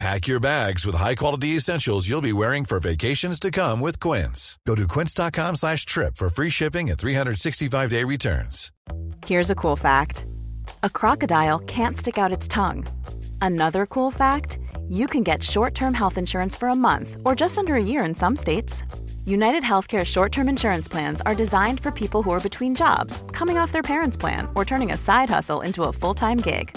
Pack your bags with high-quality essentials you'll be wearing for vacations to come with Quince. Go to quince.com slash trip for free shipping and 365-day returns. Here's a cool fact. A crocodile can't stick out its tongue. Another cool fact, you can get short-term health insurance for a month or just under a year in some states. United Healthcare short-term insurance plans are designed for people who are between jobs, coming off their parents' plan, or turning a side hustle into a full-time gig.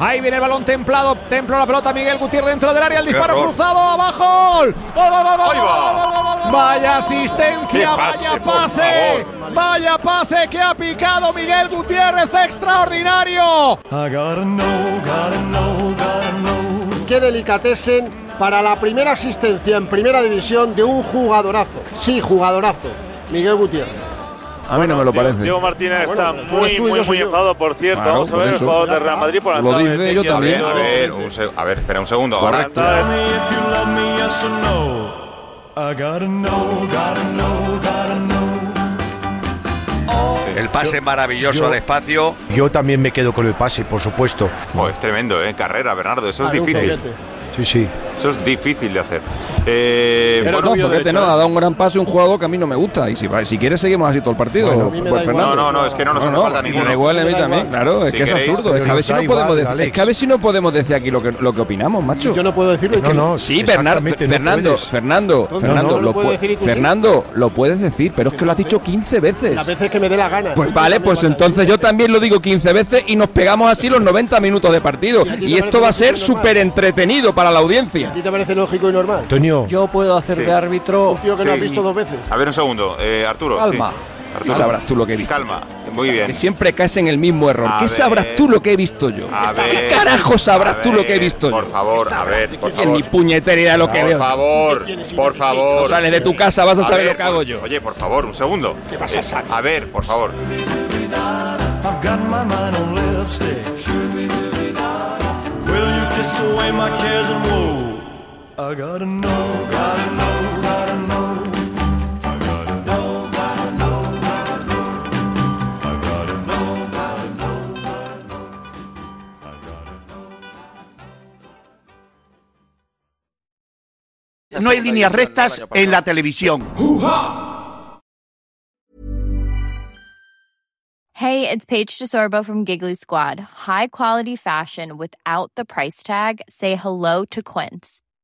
Ahí viene el balón templado, templo la pelota Miguel Gutiérrez dentro del área, el disparo error. cruzado, abajo, gol, gol, gol, gol, gol, vaya asistencia, pase, vaya pase, vaya pase que ha picado Miguel Gutiérrez, extraordinario. Qué delicatessen para la primera asistencia en primera división de un jugadorazo. Sí, jugadorazo. Miguel Gutiérrez. A mí no me lo parece. Diego Martínez está muy, muy, muy enfadado, por cierto. Vamos a ver el jugador de Real Madrid por Lo dice yo también. A ver, espera un segundo. Ahora. El pase maravilloso yo, al espacio. Yo también me quedo con el pase, por supuesto. Es tremendo, ¿eh? Carrera, Bernardo, eso es ah, difícil. Sí, sí. Eso es difícil de hacer. Eh, Pero bueno, no, Zoquete no, ha dado un gran pase un jugador que a mí no me gusta. Y si, si quieres, seguimos así todo el partido. Bueno, pues. Fernando. no, no, no, es que no nos hace falta me ninguno. igual a mí también, claro, es Si que es queréis, absurdo. Es que a ver si no podemos igual, decir, es que a Alex. ver si no podemos decir aquí lo que, lo que opinamos, macho. Yo no puedo decirlo. es No, que no, Sí, Bernardo, no Fernando. Fernando, No, Fernando, no, no lo. Fernando, lo puedes decir, pero es que lo has dicho 15 veces. Las veces que me dé la gana. Pues vale, pues entonces yo también lo digo 15 veces y nos pegamos así los 90 minutos de partido. ¿Y esto va a ser súper entretenido para la audiencia. ¿A ti te parece lógico y normal? Antonio, Yo puedo hacer Sí. de árbitro. Un tío que no has Sí. visto dos veces. a ver un segundo. Eh, Arturo. Calma. sí. ¿Qué sabrás tú lo que he visto? Calma. Muy bien. Que siempre caes en el mismo error. A ¿Qué ver. sabrás tú lo que he visto yo? A ¿Qué carajo sabrás tú lo que he visto Por yo? favor, a ver, por Que ni favor. puñetera idea de lo que Por veo. favor, por favor. Sales de tu casa, vas a saber ver, lo que hago por- yo. Oye, por favor, un segundo. ¿Qué vas a saber? Eh, a ver, por favor. Will you kiss away my cares and? I gotta know, gotta know, gotta know. I gotta know, gotta know, gotta know. I gotta know, gotta know, gotta know. I gotta know. No hay líneas rectas en la televisión. Hey, it's Paige DeSorbo from Giggly Squad. High quality fashion without the price tag. Say hello to Quince.